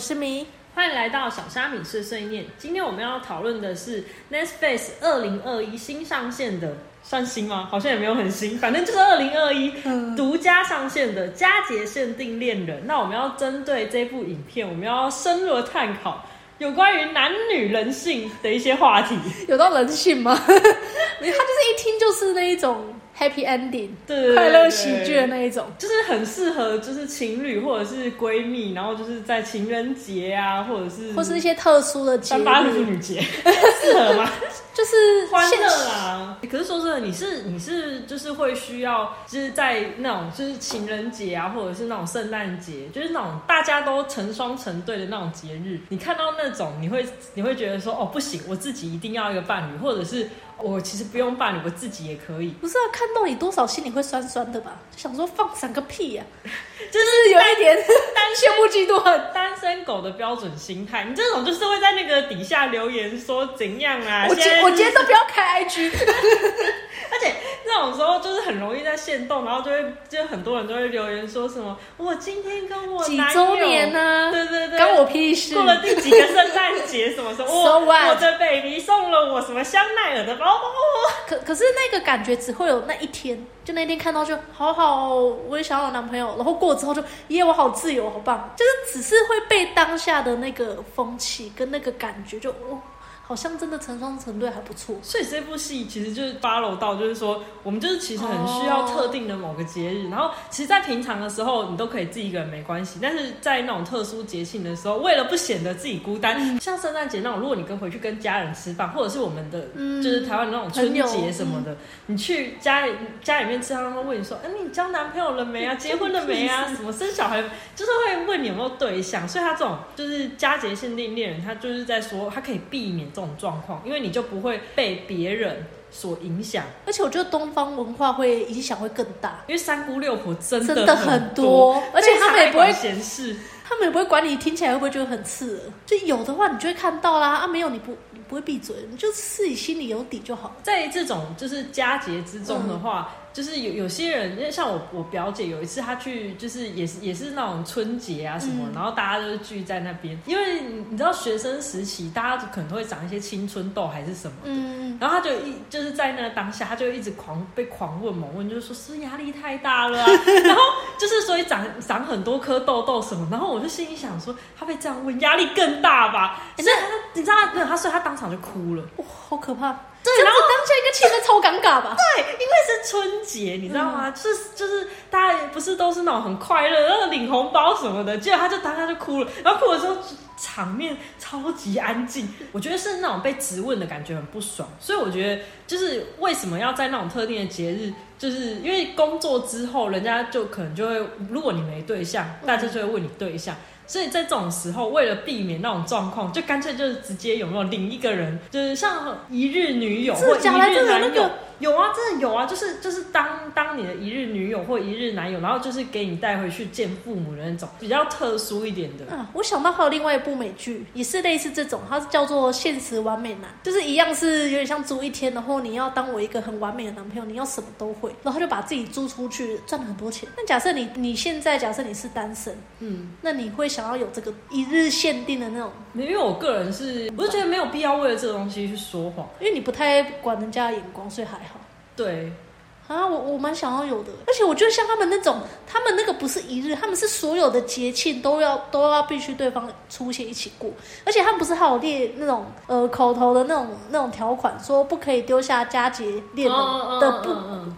是米，欢迎来到小虾米碎碎念。今天我们要讨论的是 Netflix 二零二一新上线的，算新吗？好像也没有很新，反正就是二零二一独家上线的佳节限定恋人。那我们要针对这部影片，我们要深入的探讨有关于男女人性的一些话题。有到人性吗？没，他就是一听就是那一种 happy ending，对快乐喜剧的那一种。就是很适合，就是情侣或者是闺蜜，然后就是在情人节啊，或者是或是一些特殊的节三八妇，女节，适合吗？就是现欢乐啦。可是说真的，你是你是就是会需要，就是在那种就是情人节啊，或者是那种圣诞节，就是那种大家都成双成对的那种节日，你看到那种，你会你会觉得说，哦，不行，我自己一定要一个伴侣，或者是我其实不用伴侣，我自己也可以。不是啊，看到你多少心里会酸酸的吧？就想说放闪个屁呀、就是有一点 单羡慕嫉妒恨。单身狗的标准心态，你这种就是会在那个底下留言说怎样啊？我今我今天都不要开 IG，那种时候就是很容易在线动，然后就会就很多人都会留言说什么我今天跟我几周年呢、对对对，关我屁事。过了第几个圣诞节什么什么，So 我的 baby 送了我什么香奈儿的包包，可可是那个感觉只会有那一天，就那天看到就好好哦，我也想要有男朋友，然后过之后就耶，我好自由，好棒，就是只是会被当下的那个风气跟那个感觉就哦，好像真的成双成对还不错。所以这部戏其实就是 follow 到，就是说我们就是其实很需要特定的某个节日，然后其实，在平常的时候你都可以自己一个人没关系，但是在那种特殊节庆的时候，为了不显得自己孤单，嗯像圣诞节那种，如果你跟回去跟家人吃饭，或者是我们的、嗯就是台湾那种春节什么的，你去家里家里面吃饭，他们会问你说，哎、你交男朋友了没啊？结婚了没啊？什么生小孩？就是会问你有没有对象，所以他这种就是佳节限定恋人，他就是在说他可以避免这种状况，因为你就不会被别人所影响。而且我觉得东方文化会影响会更大，因为三姑六婆真的真的很多而且他们也不会闲事。他们也不会管你听起来会不会觉得很刺耳，就有的话你就会看到啦，啊没有你不你不会闭嘴，你就自己心里有底就好。在这种就是佳节之中的话，就是有有些人，因为像我我表姐有一次她去，就是也是也是那种春节啊什么，嗯然后大家就是聚在那边，因为你你知道学生时期大家可能都会长一些青春痘还是什么。嗯，然后他就一就是在那个当下，他就一直狂被狂问猛问，就是说是压力太大了啊，然后就是所以长长很多颗痘痘什么，然后我就心里想说，他被这样问，压力更大吧？可是你知道他，他所以他当场就哭了。哇，好可怕！对这样子当下应该气氛超尴尬吧？对，因为是春节，你知道吗？就是就是大家不是都是那种很快乐，然后领红包什么的，结果他就当下就哭了，然后哭了之后场面超级安静，我觉得是那种被质问的感觉很不爽，所以我觉得就是为什么要在那种特定的节日，就是因为工作之后，人家就可能就会，如果你没对象，大家就会问你对象。所以在这种时候，为了避免那种状况，就干脆就是直接有没有领一个人，就是像一日女友或一日男友有啊，真的有啊，就是就是当当你的一日女友或一日男友，然后就是给你带回去见父母的那种比较特殊一点的。啊，我想到还有另外一部美剧，也是类似这种，它是叫做《现实完美男》，就是一样是有点像租一天，然后你要当我一个很完美的男朋友，你要什么都会，然后他就把自己租出去，赚了很多钱。那假设你你现在假设你是单身，嗯，那你会想要有这个一日限定的那种，因为我个人是，我就觉得没有必要为了这个东西去说谎。因为你不太管人家的眼光，所以还好。对，啊，我我蛮想要有的，而且我觉得像他们那种，他们那个不是一日，他们是所有的节庆都要都要必须对方出现一起过，而且他们不是还有列那种呃口头的那种那种条款，说不可以丢下佳节恋人嗯的不，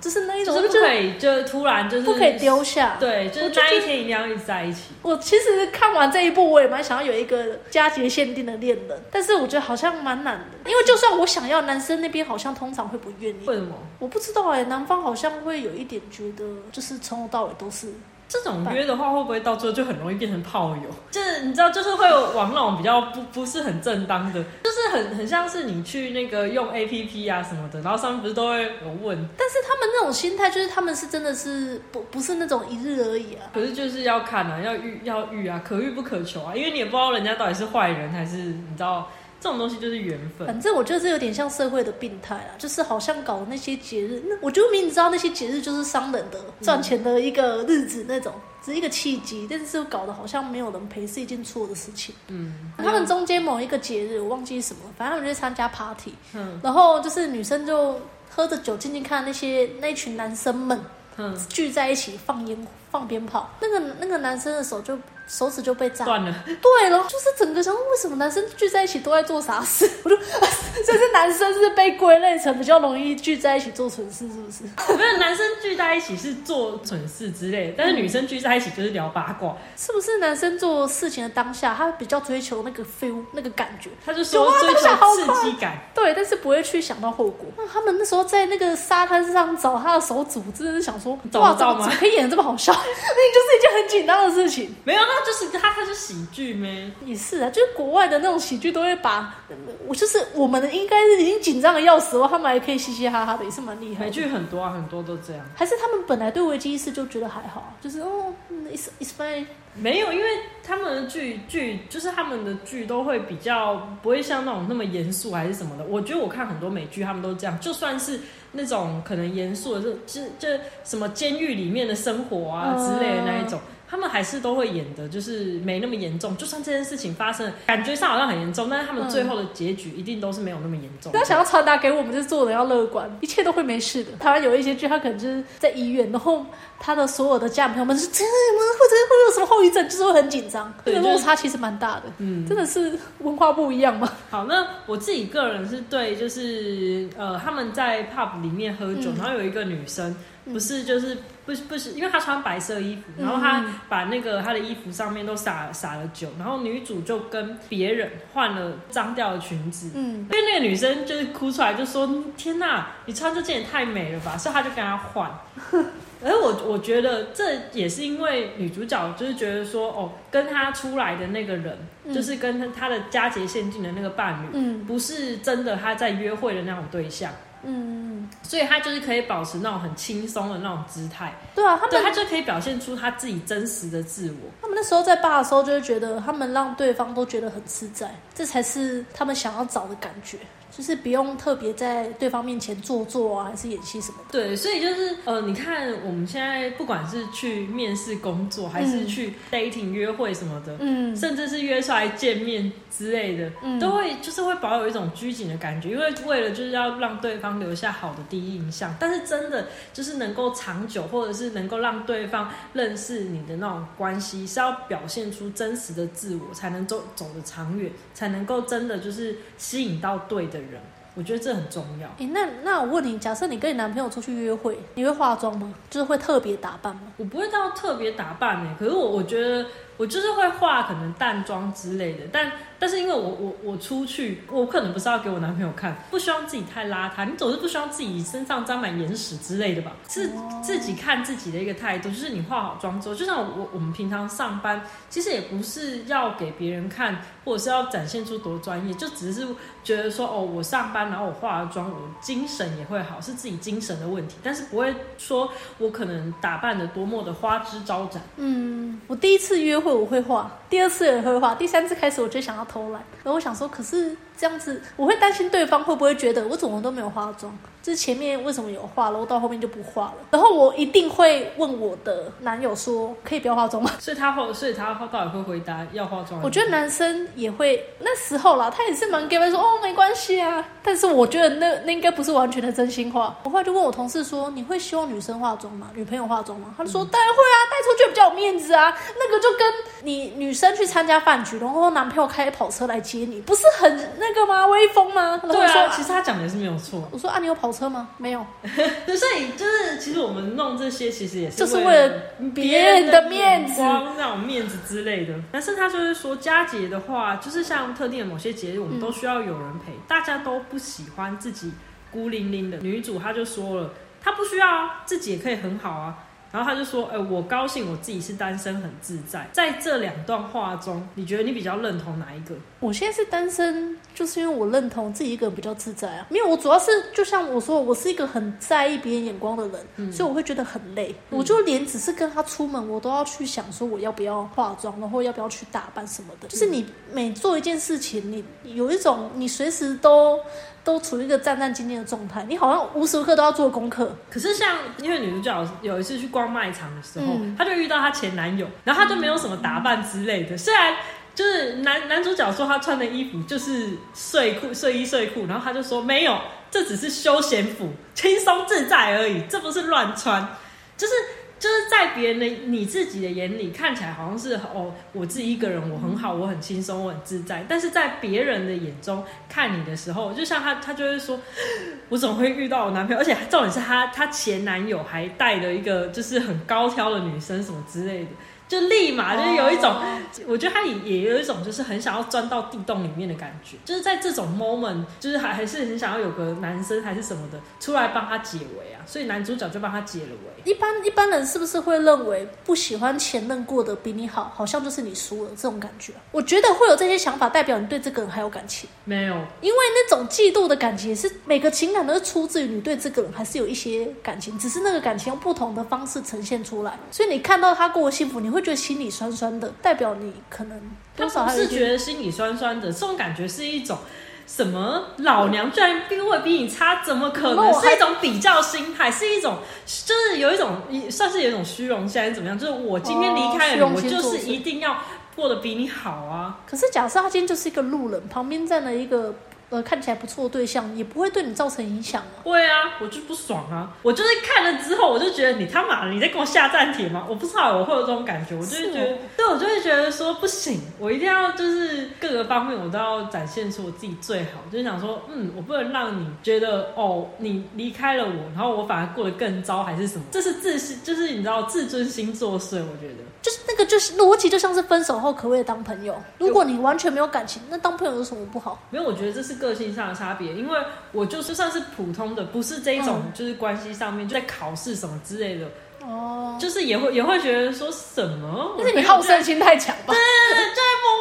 就是那一嗯，种，就是不就可以，就是突然就是不可以。丢下。对，就是那一天一定要一直在一起。我其实看完这一部，我也蛮想要有一个佳节限定的恋人，但是我觉得好像蛮难的，因为就算我想要，男生那边好像通常会不愿意。为什么？我不知道哎、男方好像会有一点觉得，就是从头到尾都是这种约的话，会不会到最后就很容易变成炮友？就是你知道，就是会有往那种比较不不是很正当的，就是很很像是你去那个用 A P P 啊什么的，然后上面不是都会有问，但是他们那种心态，就是他们是真的是不不是那种一日而已啊。可是就是要看啊，要遇要遇啊，可遇不可求啊，因为你也不知道人家到底是坏人还是你知道这种东西就是缘分。反正我觉得这有点像社会的病态啦，就是好像搞那些节日，那我就明明知道那些节日就是商人的赚钱的一个日子那种，只是一个契机，但是搞得好像没有人陪是一件错的事情。嗯，他们中间某一个节日我忘记什么，反正他们就去参加 party，嗯然后就是女生就喝着酒静静看那些那群男生们嗯，聚在一起放烟放鞭炮，那个那个男生的手就手指就被炸断了。对了，就是整个想为什么男生聚在一起都在做傻事？我就，这是男生是被归类成比较容易聚在一起做蠢事，是不是？没有男生聚在一起是做蠢事之类的，但是女生聚在一起就是聊八卦。是不是男生做事情的当下，他比较追求那个 feel 那个感觉？他就说追求刺激感。对，但是不会去想到后果。那他们那时候在那个沙滩上找他的手组，真的是想说，哇，找得到吗怎么可以演的这么好笑？那就是一件很紧张的事情。没有，那就是他他是喜剧咩？也是啊，就是国外的那种喜剧都会把，我就是我们的应该是已经紧张的要死了，他们还可以嘻嘻哈哈的，也是蛮厉害美。剧很多啊，很多都这样。还是他们本来对危机意识就觉得还好，就是哦嗯，it's it's fine。没有，因为他们的剧剧就是他们的剧都会比较不会像那种那么严肃还是什么的。我觉得我看很多美剧，他们都这样，就算是那种可能严肃的，就就就什么监狱里面的生活啊之类的那一种。他们还是都会演的，就是没那么严重。就算这件事情发生，感觉上好像很严重，但是他们最后的结局一定都是没有那么严重。他想要传达给我们，就是做人要乐观，一切都会没事的。台湾有一些剧，他可能就是在医院，然后他的所有的家人朋友们是真的吗？或者会有什么后遗症，就是会很紧张。这对个落差其实蛮大的，嗯，真的是文化不一样嘛。好，那我自己个人是对，就是呃，他们在 pub 里面喝酒，嗯然后有一个女生，嗯不是就是不是不是，因为他穿白色衣服，嗯然后他把那个他的衣服上面都洒洒了酒，然后女主就跟别人换了脏掉的裙子。嗯因为那个女生就是哭出来，就说：“天哪，你穿这件也太美了吧！”所以她就跟她换。而我我觉得这也是因为女主角就是觉得说，哦，跟她出来的那个人，嗯就是跟她的佳节限定的那个伴侣，嗯不是真的她在约会的那种对象，嗯，所以他就是可以保持那种很轻松的那种姿态，对啊，他对，们她就可以表现出他自己真实的自我。他们那时候在爸的时候，就会觉得他们让对方都觉得很自在，这才是他们想要找的感觉，就是不用特别在对方面前做作啊，还是演戏什么的。对，所以就是呃，你看我们现在不管是去面试工作，还是嗯去 dating 约会什么的，嗯甚至是约出来见面之类的，嗯都会就是会保有一种拘谨的感觉，因为为了就是要让对方留下好的第一印象。但是真的就是能够长久，或者是能够让对方认识你的那种关系，是要表现出真实的自我，才能走走得长远，才能够真的就是吸引到对的人。我觉得这很重要。诶，那那我问你，假设你跟你男朋友出去约会，你会化妆吗？就是会特别打扮吗？我不会到特别打扮呢，可是我我觉得我就是会化可能淡妆之类的，但但是因为我我我出去，我可能不是要给我男朋友看，不希望自己太邋遢，你总是不希望自己身上沾满眼屎之类的吧？是自己看自己的一个态度，就是你化好妆之后，就像我我们平常上班，其实也不是要给别人看，或者是要展现出多专业，就只是觉得说哦，我上班然后我化了妆，我精神也会好，是自己精神的问题，但是不会说我可能打扮的多么的花枝招展。嗯，我第一次约会我会化，第二次也会化，第三次开始我就想要偷懒。然后我想说，可是这样子，我会担心对方会不会觉得我怎么都没有化妆，就是前面为什么有化，然后到后面就不化了。然后我一定会问我的男友说，可以不要化妆吗？所以他后，所以他到底会回答要化妆？我觉得男生也会那时候啦，他也是蛮 gay 说哦没关系啊，但是我觉得那那应该不是完全的真心话。我后来就问我同事说，你会希望女生化妆吗？女朋友化妆吗？他就说当然会啊，带出去比较有面子啊。那个就跟你女生去参加饭局，然后男朋友开跑车来接你，不是很那个吗？威风吗？然后对我说啊，其实他讲的也是没有错。我说啊，你有跑车吗？没有，对，所以就是其实我们弄这些，其实也是就是为为了别人的面子。光那种面子之类的。但是他就是说，佳节的话，就是像特定的某些节日，我们都需要有人陪，大家都不喜欢自己孤零零的。女主她就说了，她不需要啊，自己也可以很好啊。然后他就说：“哎、我高兴我自己是单身，很自在。”在这两段话中，你觉得你比较认同哪一个？我现在是单身，就是因为我认同自己一个人比较自在啊。没有，我主要是就像我说，我是一个很在意别人眼光的人，所以我会觉得很累。我就连只是跟他出门，我都要去想说我要不要化妆，然后要不要去打扮什么的。就是你每做一件事情，你有一种你随时都都处于一个战战兢兢的状态，你好像无时无刻都要做功课。可是像因为女主角有一次去逛卖场的时候，嗯她就遇到她前男友，然后她就没有什么打扮之类的。虽然就是男男主角说他穿的衣服就是睡裤、睡衣、睡裤，然后他就说没有，这只是休闲服，轻松自在而已，这不是乱穿，就是。就是在别人的你自己的眼里看起来好像是哦，我自己一个人我很好，我很轻松，我很自在。但是在别人的眼中看你的时候，就像他，他就会说，我怎么会遇到我男朋友？而且重点是他，他前男友还带了一个就是很高挑的女生什么之类的，就立马就是有一种，哦我觉得他也也有一种就是很想要钻到地洞里面的感觉，就是在这种 moment，就是还还是很想要有个男生还是什么的出来帮他解围啊，所以男主角就帮他解了围。一般一般人是不是会认为不喜欢前任过得比你好，好像就是你输了这种感觉？我觉得会有这些想法，代表你对这个人还有感情。没有，因为那种嫉妒的感情，是每个情感都是出自于你对这个人还是有一些感情，只是那个感情用不同的方式呈现出来。所以你看到他过得幸福，你会觉得心里酸酸的，代表你可能他多少不是觉。得心里酸酸的，这种感觉是一种。什么老娘居然地位比你差，怎么可能？是一种比较心态，是一种就是有一种算是有一种虚荣心，还是怎么样？就是我今天离开了你，哦我就是一定要过得比你好啊。可是假设他今天就是一个路人，旁边站了一个呃看起来不错的对象，也不会对你造成影响啊。会啊，我就不爽啊！我就是看了之后，我就觉得你他妈的你在跟我下暂帖吗？我不知道我会有这种感觉，我就是觉得，对我就会觉得说不行，我一定要就是各个方面我都要展现出我自己最好，就是想说，嗯，我不能让你觉得哦，你离开了我，然后我反而过得更糟，还是什么？这是自信，就是你知道自尊心作祟，我觉得。就是那个就是逻辑，就像是分手后可不可以当朋友？如果你完全没有感情，那当朋友有什么不好？没有，我觉得这是个性上的差别，因为我就是算是普通的，不是这一种，嗯就是关系上面就在考试什么之类的，哦，就是也会也会觉得说什么，但是你好胜心太强吧？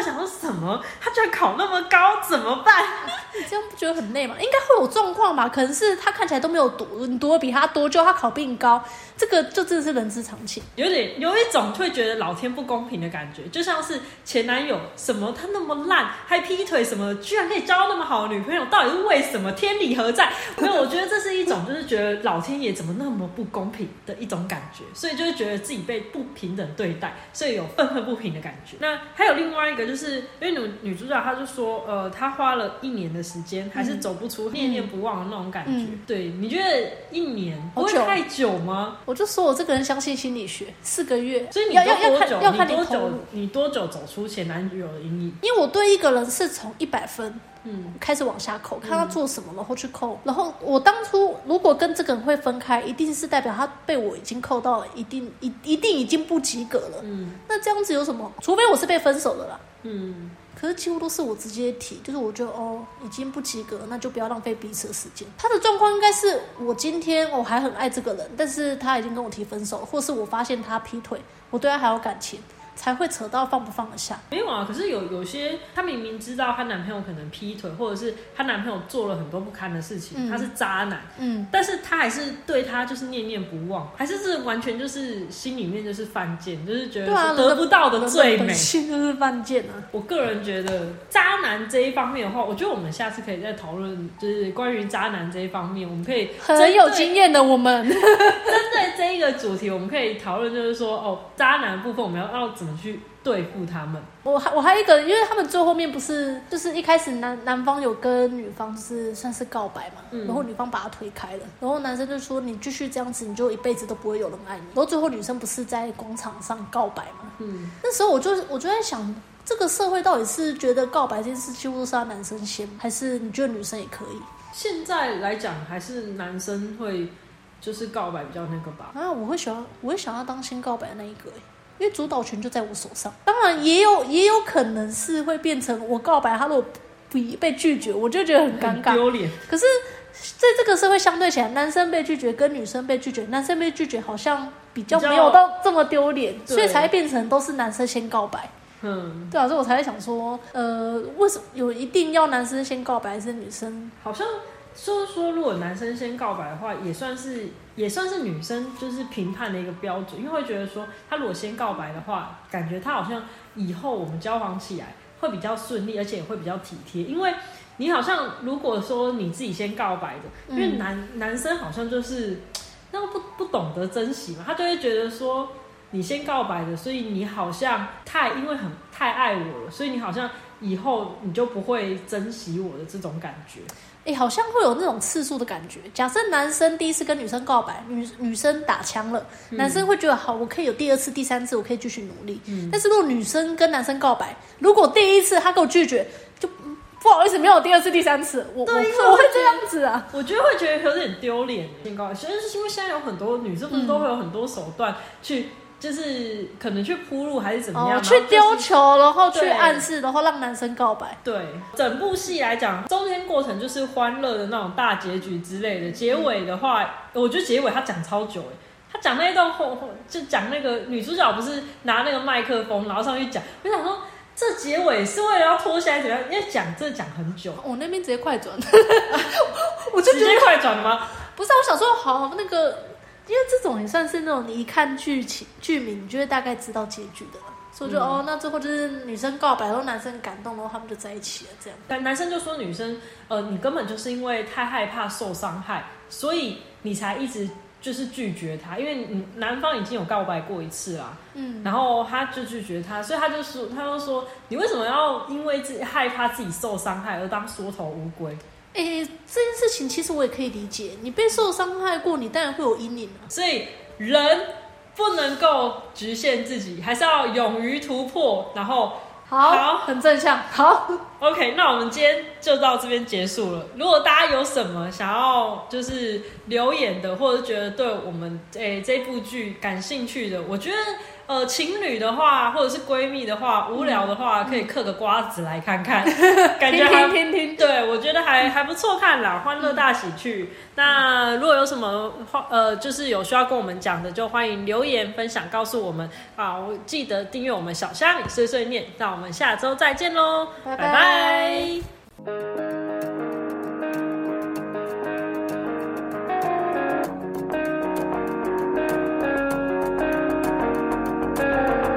默想说什么，他居然考那么高，怎么办？你这样不觉得很累吗？应该会有状况吧？可能是他看起来都没有读，你读的比他多，就他考比你高，这个就真的是人之常情。有点有一种会觉得老天不公平的感觉，就像是前男友什么他那么烂，还劈腿什么，居然可以交到那么好的女朋友，到底是为什么？天理何在？没有，我觉得这是一种就是觉得老天爷怎么那么不公平的一种感觉，所以就会觉得自己被不平等对待，所以有愤愤不平的感觉。那还有另外一个，就是因为女女主角她就说，呃，她花了一年的时间，还是走不出念念不忘的那种感觉。嗯对，你觉得一年不会太久吗？我就说我这个人相信心理学，四个月，所以你要要要？看要看你多久。？你多久走出前男友的阴影？因为我对一个人是从一百分嗯，开始往下扣，看他做什么，然后去扣。然后我当初如果跟这个人会分开，一定是代表他被我已经扣到了一定一一定已经不及格了。嗯那这样子有什么？除非我是被分手的啦。嗯，可是几乎都是我直接提，就是我觉得哦，已经不及格，那就不要浪费彼此的时间。他的状况应该是我今天我还很爱这个人，但是他已经跟我提分手，或是我发现他劈腿，我对他还有感情，才会扯到放不放得下。没有啊。可是有有些，她明明知道她男朋友可能劈腿，或者是她男朋友做了很多不堪的事情，嗯他是渣男，嗯，但是她还是对他就是念念不忘，还是是完全就是心里面就是犯贱，就是觉得得不到的最美人本。性就是犯贱啊。我个人觉得渣男这一方面的话，我觉得我们下次可以再讨论，就是关于渣男这一方面，我们可以很有经验的我们，针对这一个主题，我们可以讨论，就是说，哦，渣男部分，我们要要怎么去对付他们？我还我还有一个，因为他们最后面不是就是一开始男男方有跟女方就是算是告白嘛，嗯然后女方把他推开了，然后男生就说你继续这样子，你就一辈子都不会有人爱你。然后最后女生不是在广场上告白嘛，嗯，那时候我就我就在想，这个社会到底是觉得告白这件事几乎都是要男生先，还是你觉得女生也可以？现在来讲，还是男生会就是告白比较那个吧。啊，我会想要，我会想要当先告白的那一个、欸，因为主导权就在我手上。当然，也有也有可能是会变成我告白，他如果不被拒绝，我就觉得很尴尬。丢脸，可是在这个社会相对起来，男生被拒绝跟女生被拒绝，男生被拒绝好像比较没有到这么丢脸，所以才会变成都是男生先告白。嗯，对啊，所以我才会想说，呃，为什么有一定要男生先告白，还是女生？好像说说，如果男生先告白的话，也算是也算是女生就是评判的一个标准，因为会觉得说，他如果先告白的话，感觉他好像以后我们交往起来会比较顺利，而且也会比较体贴，因为你好像如果说你自己先告白的，因为男、男生好像就是那个不不懂得珍惜嘛，他就会觉得说。你先告白的，所以你好像太因为很太爱我了，所以你好像以后你就不会珍惜我的这种感觉。哎、好像会有那种次数的感觉。假设男生第一次跟女生告白，女女生打枪了，嗯男生会觉得好，我可以有第二次、第三次，我可以继续努力。嗯但是如果女生跟男生告白，如果第一次他给我拒绝，就嗯不好意思，没有第二次、第三次，我我我会这样子啊。我觉得会觉得有点丢脸。先告白，其实是因为现在有很多女生不是都会有很多手段去，就是可能去铺路还是怎么样，去丢球，然后去暗示，然后让男生告白。对，整部戏来讲，中间过程就是欢乐的那种大结局之类的。结尾的话，我觉得结尾他讲超久哎，他讲那一段后后就讲那个女主角不是拿那个麦克风，然后上去讲，我想说这结尾是为了要拖下来怎么样？因为讲这讲很久，我那边直接快转，我就直接快转了吗？不是啊，我想说好那个，因为这种也算是那种你一看剧情剧名，你就会大概知道结局的了。所以就、嗯哦，那最后就是女生告白，然后男生感动，然后他们就在一起了，这样。但男生就说女生，呃，你根本就是因为太害怕受伤害，所以你才一直就是拒绝他，因为你男方已经有告白过一次啦，嗯，然后他就拒绝他，所以他就说，他就说，你为什么要因为自己害怕自己受伤害而当缩头乌龟？诶，这件事情其实我也可以理解，你被受伤害过，你当然会有阴影啊。所以人不能够局限自己，还是要勇于突破，然后好，好很正向。好，OK，那我们今天就到这边结束了。如果大家有什么想要就是留言的，或者觉得对我们诶、这部剧感兴趣的，我觉得呃情侣的话，或者是闺蜜的话，无聊的话，可以嗑个瓜子来看看，感觉听还听听听。对，我觉得还还不错看啦，欢乐大喜剧。那如果有什么话，呃，就是有需要跟我们讲的，就欢迎留言分享告诉我们好。我记得订阅我们小虾米碎碎念，那我们下周再见喽，拜拜拜拜 Bye. Bye.